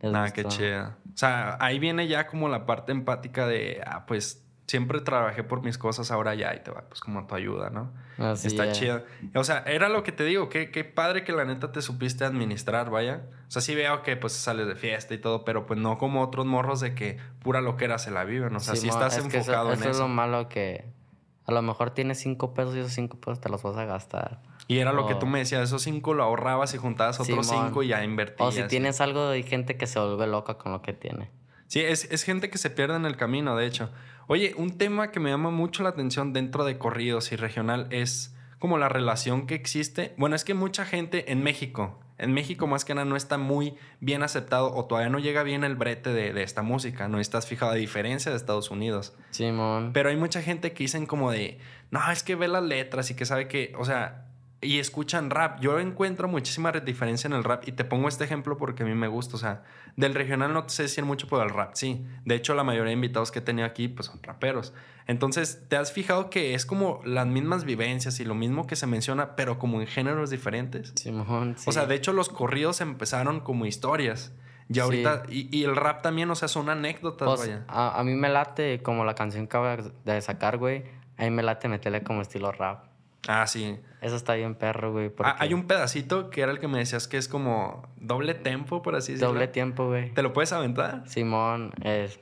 Ah, qué chido. O sea, ahí viene ya como la parte empática de, ah, pues siempre trabajé por mis cosas, ahora ya, y te va, pues como tu ayuda, ¿no? Así Está es. chido. O sea, era lo que te digo, qué, qué padre que la neta te supiste administrar, vaya. O sea, sí veo que pues sales de fiesta y todo, pero pues no como otros morros de que pura loquera se la viven. O sea, sí estás es que eso- enfocado eso, en es eso. lo malo que a lo mejor tienes cinco pesos y esos cinco pesos te los vas a gastar. Y era lo que tú me decías, esos cinco lo ahorrabas y juntabas otros Simón. cinco y ya invertías. O si tienes algo, hay gente que se vuelve loca con lo que tiene. Sí, es, es gente que se pierde en el camino, de hecho. Oye, un tema que me llama mucho la atención dentro de corridos y regional es como la relación que existe. Bueno, es que mucha gente en México, en México más que nada no está muy bien aceptado o todavía no llega bien el brete de, de esta música, no estás fijado a diferencia de Estados Unidos. Simón. Pero hay mucha gente que dicen como de, no, es que ve las letras y que sabe que, o sea, y escuchan rap. Yo encuentro muchísima diferencia en el rap y te pongo este ejemplo porque a mí me gusta. O sea, del regional no te sé decir mucho, pero del rap sí. De hecho, la mayoría de invitados que he tenido aquí pues son raperos. Entonces, ¿te has fijado que es como las mismas vivencias y lo mismo que se menciona, pero como en géneros diferentes? Simón, sí. O sea, de hecho, los corridos empezaron como historias. Y Sí. ahorita, y, y el rap también, o sea, son anécdotas, Pues, vaya. a, a mí me late como la canción que acabo de sacar, güey. A mí me late meterle como estilo rap. Ah, sí. Eso está bien perro, güey. porque Ah, hay un pedacito que era el que me decías que es como doble tempo, por así decirlo. Doble tiempo, güey. ¿Te lo puedes aventar? Simón es...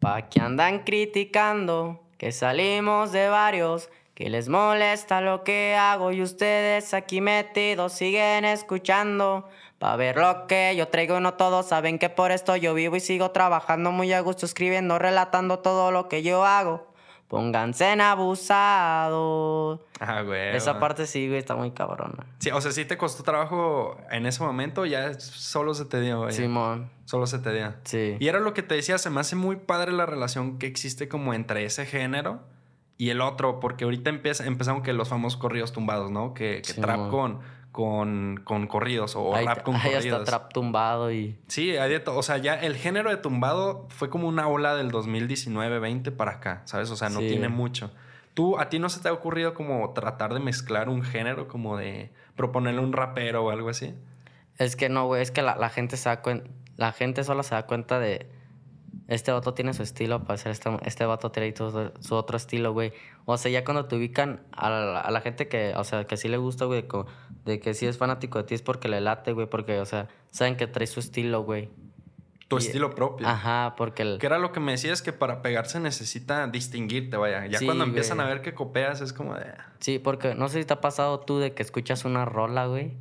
Pa' que andan criticando que salimos de varios, que les molesta lo que hago y ustedes aquí metidos siguen escuchando. Pa' ver lo que yo traigo no todos saben que por esto yo vivo y sigo trabajando muy a gusto, escribiendo, relatando todo lo que yo hago. Pónganse en abusados. Ajá, Ah, güey. Esa parte sí, güey, está muy cabrona. Sí, o sea, sí te costó trabajo en ese momento, ya solo se te dio, güey. Simón. Solo se te dio. Sí. Y era lo que te decía, se me hace muy padre la relación que existe como entre ese género y el otro, porque ahorita empieza, empezaron que los famosos corridos tumbados, ¿no? Que, que Sí, trap con, con, con corridos o ahí, rap con corridos. está trap tumbado y... Sí, hay de todo. O sea, ya el género de tumbado fue como una ola del 2019-20 para acá, ¿sabes? O sea, no Sí. tiene mucho. ¿Tú, a ti no se te ha ocurrido como tratar de mezclar un género, como de proponerle un rapero o algo así? Es que no, güey, es que la, la gente se da cuenta... La gente solo se da cuenta de... Este vato tiene su estilo para hacer este, este vato tiene su, su otro estilo, güey. O sea, ya cuando te ubican a la, a la gente que, o sea, que sí le gusta, güey, de que sí es fanático de ti es porque le late, güey, porque, o sea, saben que trae su estilo, güey. Tu Y- estilo propio. Ajá, porque el... Que era lo que me decías que para pegarse necesita distinguirte, vaya. Ya Sí, cuando empiezan güey. a ver que copeas es como de... "Ah, Sí, porque no sé si te ha pasado tú de que escuchas una rola, güey.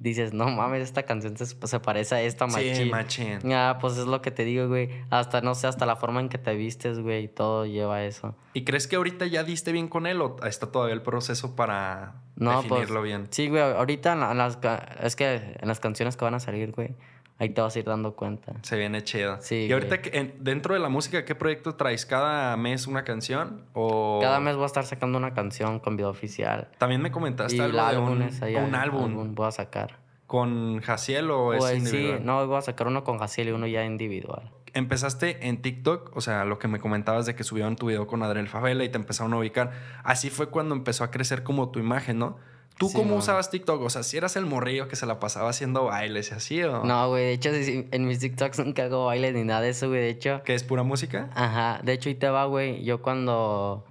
Dices, no mames, esta canción se, se parece a esta Sí, machín. machín. Ah, pues es lo que te digo, güey. Hasta, no sé, hasta la forma en que te vistes, güey. Todo lleva a eso. ¿Y crees que ahorita ya diste bien con él o está todavía el proceso para No, pues, definirlo bien? Sí, güey. Ahorita en, la- en las... Es que en las canciones que van a salir, güey. Ahí te vas a ir dando cuenta. Se viene chido. Sí, Y ahorita, que- en- dentro de la música, ¿qué proyecto traes? ¿Cada mes una canción? ¿O Cada mes voy a estar sacando una canción con video oficial. También me comentaste Y algo de un, ahí, un álbum. voy a sacar. ¿Con Jaciel o es Pues sí, individual? no, voy a sacar uno con Jaciel y uno ya individual. Empezaste en TikTok, o sea, lo que me comentabas de que subieron tu video con Adriel Favela y te empezaron a ubicar. Así fue cuando empezó a crecer como tu imagen, ¿no? ¿Tú Sí, cómo usabas TikTok? O sea, si eras el morrillo que se la pasaba haciendo bailes y así, ¿o No, güey, de hecho, en mis TikToks nunca hago baile ni nada de eso, güey. De hecho, ¿Que es pura música? ajá, de hecho, ahí te va, güey. Yo cuando,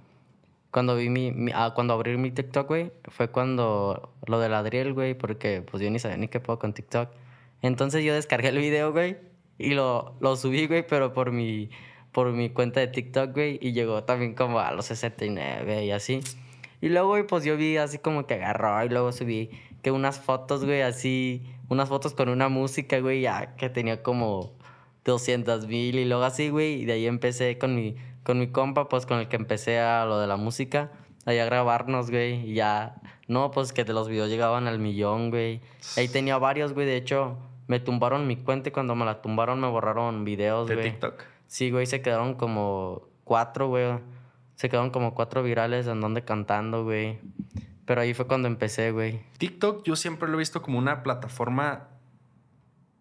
cuando vi mi, mi- ah, cuando abrí mi TikTok, güey, fue cuando lo del Adriel, güey, porque pues yo ni sabía ni qué puedo con TikTok. Entonces yo descargué el video, güey, y lo, lo subí, güey, pero por mi, por mi cuenta de TikTok, güey, y llegó también como a los 69 y así. Y luego, güey, pues yo vi así como que agarró y luego subí que unas fotos, güey, así, unas fotos con una música, güey, ya que tenía como 200 mil y luego así, güey, y de ahí empecé con mi, con mi compa, pues con el que empecé a lo de la música, ahí a grabarnos, güey, y ya, no, pues que de los videos llegaban al millón, güey. Ahí tenía varios, güey, de hecho, me tumbaron mi cuenta y cuando me la tumbaron me borraron videos, De güey. TikTok. Sí, güey, se quedaron como cuatro, güey. Se quedaron como cuatro virales en donde cantando, güey. Pero ahí fue cuando empecé, güey. TikTok yo siempre lo he visto como una plataforma,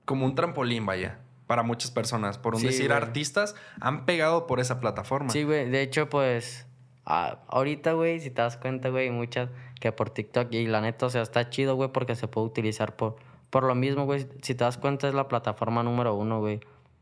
como un trampolín, vaya, para muchas personas. Por un Sí, decir, güey. artistas han pegado por esa plataforma. Sí, güey. De hecho, pues, ah, ahorita, güey, si te das cuenta, güey, muchas que por TikTok. Y la neta, o sea, está chido, güey, porque se puede utilizar por, por lo mismo, güey. Si te das cuenta, es la plataforma número uno, güey.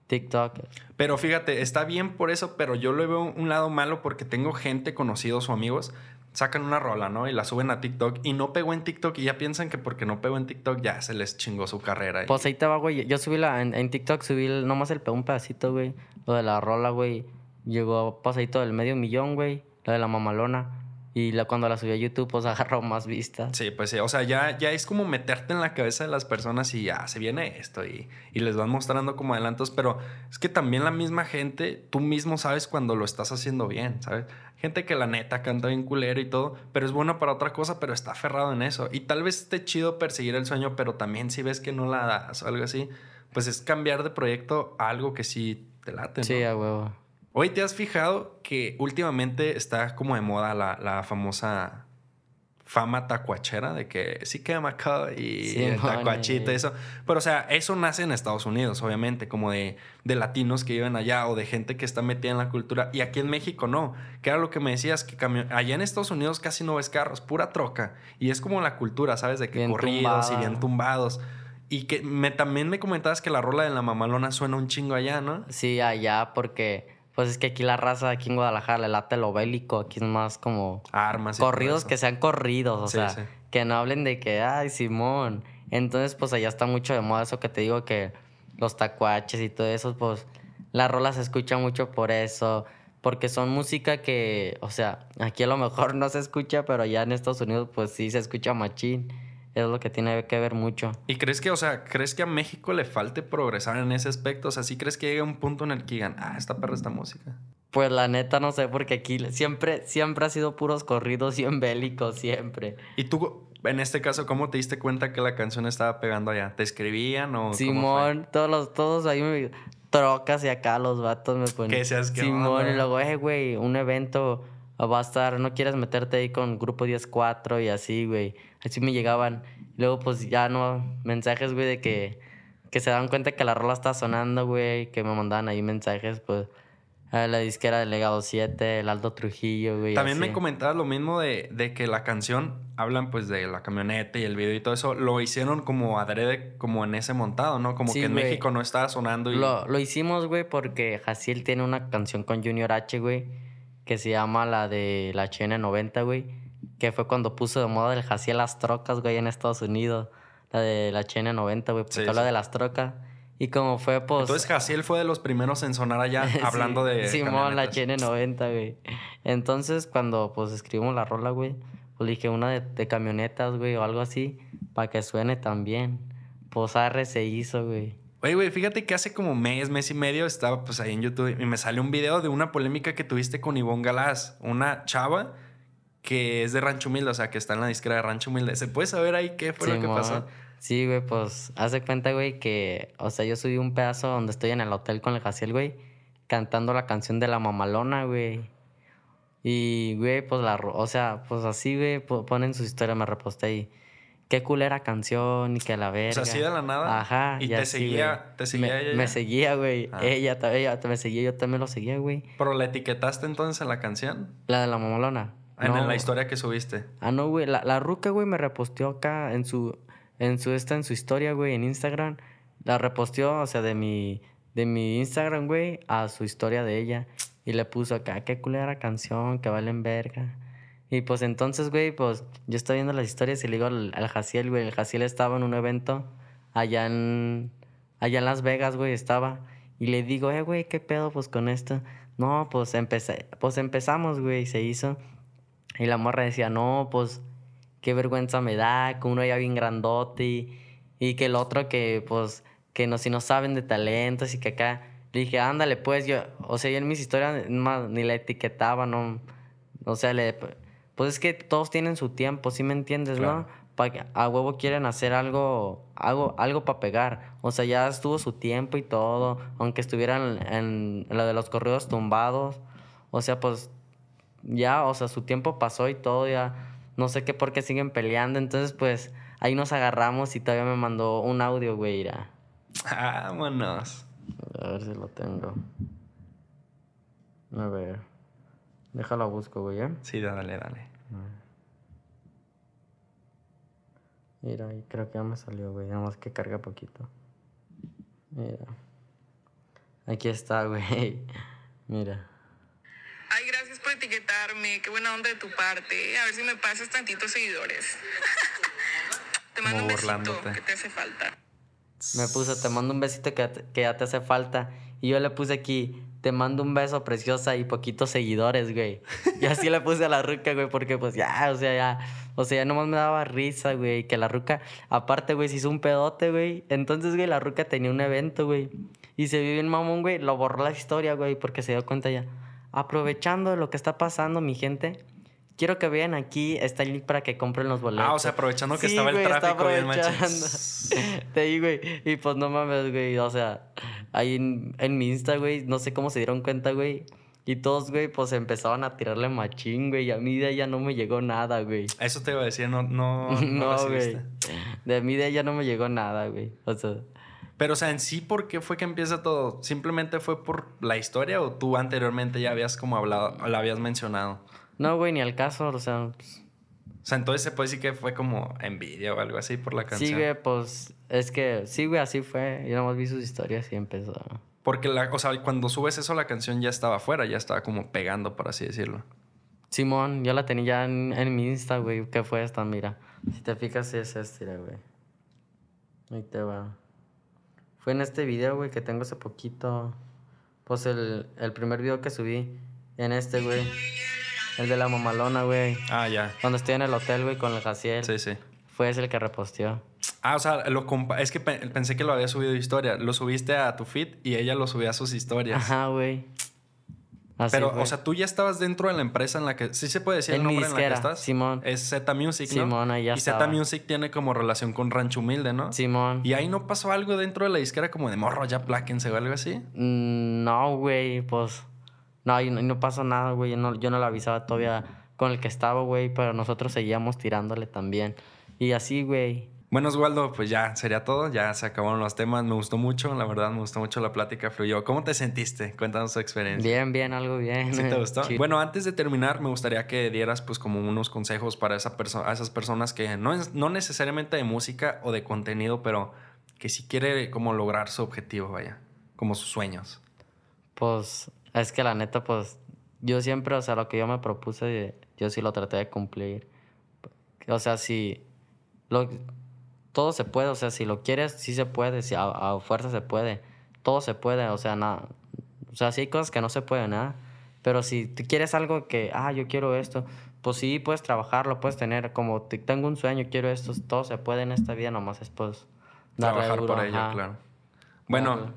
TikTok. Pero fíjate, está bien por eso, pero yo le veo un lado malo porque tengo gente, conocidos o amigos, sacan una rola, ¿no? Y la suben a TikTok y no pegó en TikTok y ya piensan que porque no pegó en TikTok ya se les chingó su carrera. y- Pues ahí te va, güey. Yo subí la, en, en TikTok, subí el- nomás el, un pedacito, güey. Lo de la rola, güey. Llegó pasadito del medio millón, güey. La de la mamalona. Y la, cuando la subí a YouTube, pues *laughs* agarró más vistas. Sí, pues sí. O sea, ya, ya es como meterte en la cabeza de las personas y ya se viene esto y, y les van mostrando como adelantos. Pero es que también la misma gente, tú mismo sabes cuando lo estás haciendo bien, ¿sabes? Gente que la neta canta bien culero y todo, pero es bueno para otra cosa, pero está aferrado en eso. Y tal vez esté chido perseguir el sueño, pero también si ves que no la das o algo así, pues es cambiar de proyecto a algo que sí te late, ¿no? Sí, a huevo. Hoy te has fijado que últimamente está como de moda la, la famosa fama tacuachera de que sí quema acá y Sí, el tacuachita y eso. Pero o sea, eso nace en Estados Unidos, obviamente, como de, de latinos que viven allá o de gente que está metida en la cultura. Y aquí en México no. Que era lo que me decías, que allá en Estados Unidos casi no ves carros, pura troca. Y es como la cultura, ¿sabes? De que Bien corridos y bien tumbados. Y que me, también me comentabas que la rola de la mamalona suena un chingo allá, ¿no? Sí, allá, porque... Pues es que aquí la raza, aquí en Guadalajara, le late lo bélico. Aquí es más como... Armas. corridos que sean corridos, o Sí, sea, sí. que no hablen de que, ay, Simón. Entonces, pues allá está mucho de moda eso que te digo, que los tacuaches y todo eso, pues la rola se escucha mucho por eso, porque son música que, o sea, aquí a lo mejor *laughs* no se escucha, pero allá en Estados Unidos, pues sí se escucha machín. Es lo que tiene que ver mucho. ¿Y crees que, o sea, crees que a México le falte progresar en ese aspecto? O sea, ¿sí crees que llegue un punto en el que digan, ah, esta perra esta música? Pues la neta no sé, porque aquí siempre, siempre ha sido puros corridos bien bélicos, siempre. ¿Y tú, en este caso, cómo te diste cuenta que la canción estaba pegando allá? ¿Te escribían o Simón, todos los, todos ahí me trocas y acá los vatos me ponen. ¿Qué seas que Simón, y luego, eh, güey, un evento va a estar, no quieres meterte ahí con grupo 10-4 y así, güey. Así me llegaban. Luego, pues ya no, mensajes, güey, de que, que se dan cuenta que la rola está sonando, güey, que me mandaban ahí mensajes, pues la disquera del Legado 7, el Aldo Trujillo, güey. También me comentabas lo mismo de, de, que la canción, hablan pues de la camioneta y el video y todo eso, lo hicieron como adrede, como en ese montado, ¿no? Como que en México no estaba sonando. Y... Lo, lo hicimos, güey, porque Jaciel tiene una canción con Junior H, güey, que se llama la de la HN90, güey, que fue cuando puso de moda el Jaciel las trocas, güey, en Estados Unidos. La de la HN90, güey, porque habla de las trocas. Y como fue, pues. Entonces, Jaciel fue de los primeros en sonar allá *laughs* hablando de. Simón, la HN90, güey. Entonces, cuando pues escribimos la rola, güey, pues dije una de, camionetas, güey, o algo así, para que suene también. Pues arre se hizo, güey. Oye, güey, fíjate que hace como mes, mes y medio estaba pues ahí en YouTube y me salió un video de una polémica que tuviste con Ivonne Galás, una chava que es de Rancho Humilde, o sea, que está en la disquera de Rancho Humilde. ¿Se puede saber ahí qué fue lo que pasó? Sí, güey, pues hace cuenta, güey, que, o sea, yo subí un pedazo donde estoy en el hotel con el Jaciel, güey, cantando la canción de la mamalona, güey. Y, güey, pues la, o sea, pues así, güey, ponen su historia, me reposté y qué culera canción y que la verga. O sea, así de la nada. Ajá. Y, te seguía, te seguía me, ella. Me seguía, güey. Ah. Ella, ella me seguía, yo también lo seguía, güey. ¿Pero la etiquetaste entonces en la canción? La de la mamalona. En, la historia que subiste. Ah, no, güey. La, la ruca, güey, me reposteó acá en su en su, esta, en su historia, güey, en Instagram. La reposteó, o sea, de mi, de mi Instagram, güey, a su historia de ella. Y le puso acá, qué culera canción, que valen verga. Y pues entonces, güey, pues yo estoy viendo las historias y le digo al, Jaciel, güey, el Jaciel estaba en un evento allá en, allá en Las Vegas, güey, estaba. Y le digo, eh, güey, ¿qué pedo pues con esto? No, pues empecé, pues empezamos, güey, se hizo. Y la morra decía, no, pues qué vergüenza me da, que uno ya bien grandote y, que el otro que, pues, que no, si no saben de talentos y que acá, le dije, ándale, pues, yo, o sea, yo en mis historias ni la etiquetaba, no, o sea, le, pues es que todos tienen su tiempo, ¿sí me entiendes, no? Para a huevo quieren hacer algo, algo, algo para pegar. O sea, ya estuvo su tiempo y todo, aunque estuvieran en, en lo de los corridos tumbados. O sea, pues ya, o sea, su tiempo pasó y todo, ya no sé qué por qué siguen peleando. Entonces, pues, ahí nos agarramos y todavía me mandó un audio, güey, irá. Vámonos. A ver si lo tengo. A ver. Déjalo busco, güey, ¿eh? Sí, dale, dale. Mira, ahí creo que ya me salió, güey. Nada más que carga poquito. Mira. Aquí está, güey. *laughs* Mira. Ay, gracias por etiquetarme. Qué buena onda de tu parte. A ver si me pasas tantitos seguidores. *laughs* te mando un besito que te hace falta. Me puso, te mando un besito que, que ya te hace falta. Y yo le puse aquí, te mando un beso preciosa y poquitos seguidores, güey. Y así le puse a la ruca, güey, porque pues ya, o sea, ya, o sea, ya nomás me daba risa, güey, que la ruca, aparte, güey, se hizo un pedote, güey. Entonces, güey, la ruca tenía un evento, güey. Y se vio bien mamón, güey, lo borró la historia, güey, porque se dio cuenta ya aprovechando lo que está pasando, mi gente, quiero que vean aquí está el link para que compren los boletos. Ah, o sea, aprovechando que estaba el tráfico y el *laughs* Te digo, güey. Y pues no mames, güey. O sea, ahí en, mi Insta, güey, no sé cómo se dieron cuenta, güey. Y todos, güey, pues empezaban a tirarle machín, güey. Y a mí de ella no me llegó nada, güey. Eso te iba a decir, no, no, *laughs* no, güey. De mí de ella no me llegó nada, güey. O sea. Pero, o sea, en sí, ¿por qué fue que empieza todo? ¿Simplemente fue por la historia o tú anteriormente ya habías como hablado, la habías mencionado? No, güey, ni al caso, o sea... Pues o sea, entonces se puede decir que fue como envidia o algo así por la canción. Sí, güey, pues es que sí, güey, así fue. Yo nomás vi sus historias y empezó. Porque, la, o sea, cuando subes eso, la canción ya estaba afuera, ya estaba como pegando, por así decirlo. Simón, yo la tenía ya en, mi Insta, güey. ¿Qué fue esta? Mira. Si te fijas, es este, güey. Ahí te va. Fue en este video, güey, que tengo hace poquito. Pues el, el primer video que subí. En este, güey. El de la mamalona, güey. Ah, ya. Cuando estoy en el hotel, güey, con el Jaciel. Sí, sí. Fue ese el que reposteó. Ah, o sea, lo es que pensé que lo había subido historia. Lo subiste a tu feed y ella lo subía a sus historias. Ajá, güey. Pero, o sea, tú ya estabas dentro de la empresa en la que. Sí se puede decir el nombre en la que estás. Simón. Es Z Music, ¿no? Simón, ahí ya Y Z Music tiene como relación con Rancho Humilde, ¿no? Simón. ¿Y ahí no pasó algo dentro de la disquera como de morro, ya pláquense o algo así? Mm, no, güey, pues. No, y no, pasó nada, güey. Yo no, yo no lo avisaba todavía con el que estaba, güey, pero nosotros seguíamos tirándole también. Y así, güey. Bueno, Oswaldo, pues ya sería todo. Ya se acabaron los temas. Me gustó mucho, la verdad, me gustó mucho la plática, fluyó. ¿Cómo te sentiste? Cuéntanos tu experiencia. Bien, bien, algo bien. ¿Sí te gustó? Bueno, antes de terminar, me gustaría que dieras, pues, como unos consejos para esa a esas personas que no, es, no necesariamente de música o de contenido, pero que si quiere como lograr su objetivo, vaya, como sus sueños. Pues, es que la neta, pues, yo siempre, o sea, lo que yo me propuse, yo sí lo traté de cumplir. O sea, si lo, todo se puede, o sea, si lo quieres, sí se puede, si a, fuerza se puede, todo se puede, o sea, nada, o sea, sí hay cosas que no se pueden, nada, pero si tú quieres algo que, ah, yo quiero esto, pues sí, puedes trabajarlo, puedes tener, como tengo un sueño, quiero esto, todo se puede en esta vida, nomás es pues trabajar por ello, claro. Bueno,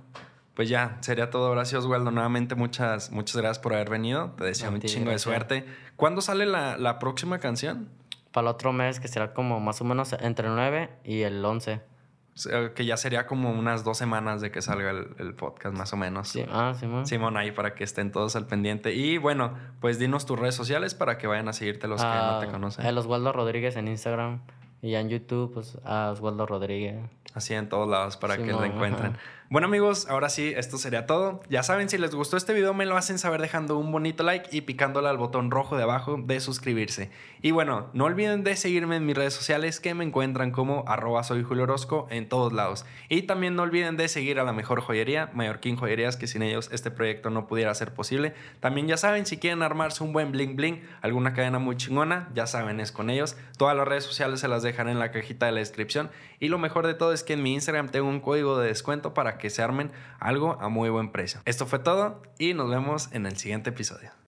pues ya, sería todo. Gracias, Oswaldo. Nuevamente, muchas, muchas gracias por haber venido. Te deseo un chingo de suerte. ¿Cuándo sale la, la próxima canción? para el otro mes, que será como más o menos entre el 9 y el 11. que ya sería como unas dos semanas de que salga el, podcast, más o menos. Sí. Ah, Simón. Simón, ahí para que estén todos al pendiente. Y bueno, pues dinos tus redes sociales para que vayan a seguirte los que no te ah, conocen. El Oswaldo Rodríguez en Instagram y en YouTube, pues a Oswaldo Rodríguez. Así en todos lados para que lo encuentren. Bueno amigos, ahora sí, esto sería todo. Ya saben, si les gustó este video me lo hacen saber dejando un bonito like y picándole al botón rojo de abajo de suscribirse. Y bueno, no olviden de seguirme en mis redes sociales que me encuentran como arroba Julio Orozco en todos lados. Y también no olviden de seguir a la mejor joyería, Mallorquín Joyerías, que sin ellos este proyecto no pudiera ser posible. También ya saben, si quieren armarse un buen bling bling, alguna cadena muy chingona, ya saben, es con ellos. Todas las redes sociales se las dejaré en la cajita de la descripción. Y lo mejor de todo es que en mi Instagram tengo un código de descuento que se armen algo a muy buen precio. Esto fue todo y nos vemos en el siguiente episodio.